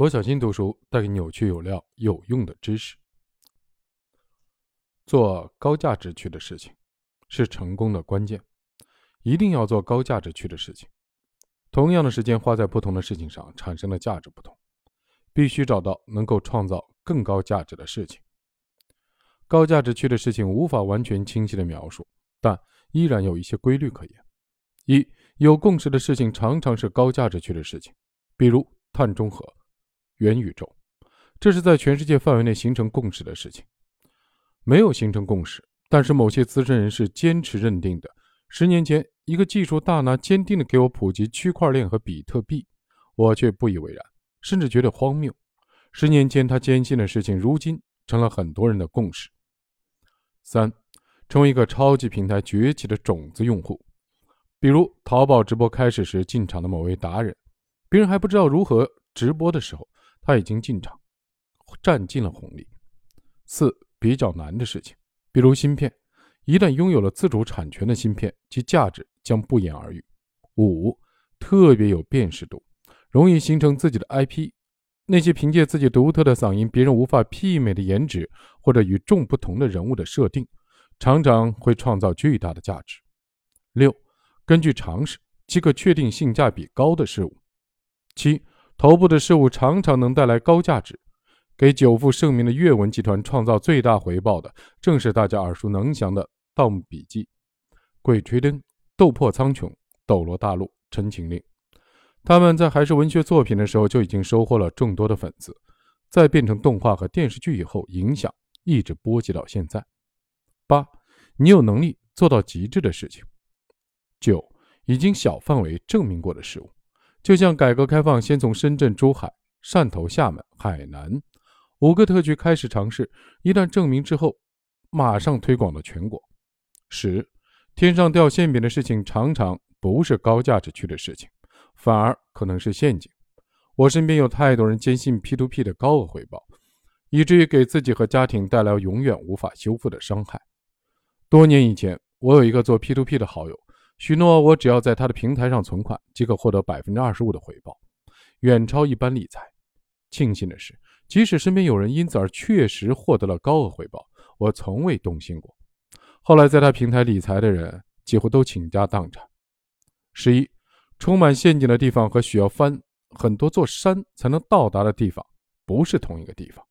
罗小新读书带给你有趣、有料、有用的知识。做高价值区的事情是成功的关键，一定要做高价值区的事情。同样的时间花在不同的事情上，产生的价值不同，必须找到能够创造更高价值的事情。高价值区的事情无法完全清晰的描述，但依然有一些规律可言。一有共识的事情常常是高价值区的事情，比如碳中和、元宇宙，这是在全世界范围内形成共识的事情。没有形成共识，但是某些资深人士坚持认定的。十年前，一个技术大拿坚定的给我普及区块链和比特币，我却不以为然，甚至觉得荒谬。十年前他坚信的事情，如今成了很多人的共识。三，成为一个超级平台崛起的种子用户，比如淘宝直播开始时进场的某位达人，别人还不知道如何直播的时候，他已经进场，占尽了红利。四，比较难的事情，比如芯片，一旦拥有了自主产权的芯片，其价值将不言而喻。五，特别有辨识度，容易形成自己的 IP。那些凭借自己独特的嗓音、别人无法媲美的颜值或者与众不同的人物的设定，常常会创造巨大的价值。六，根据常识即可确定性价比高的事物。七，头部的事物常常能带来高价值。给久负盛名的阅文集团创造最大回报的，正是大家耳熟能详的《盗墓笔记》《鬼吹灯》《斗破苍穹》《斗罗大陆》《陈情令》。他们在还是文学作品的时候就已经收获了众多的粉丝，在变成动画和电视剧以后，影响一直波及到现在。八，你有能力做到极致的事情。九，已经小范围证明过的事物，就像改革开放先从深圳、珠海、汕头、厦门、海南五个特区开始尝试，一旦证明之后，马上推广到全国。十，天上掉馅饼的事情常常不是高价值区的事情。反而可能是陷阱。我身边有太多人坚信 P2P 的高额回报，以至于给自己和家庭带来永远无法修复的伤害。多年以前，我有一个做 P2P 的好友，许诺我只要在他的平台上存款，即可获得百分之二十五的回报，远超一般理财。庆幸的是，即使身边有人因此而确实获得了高额回报，我从未动心过。后来在他平台理财的人几乎都倾家荡产。十一。充满陷阱的地方和需要翻很多座山才能到达的地方，不是同一个地方。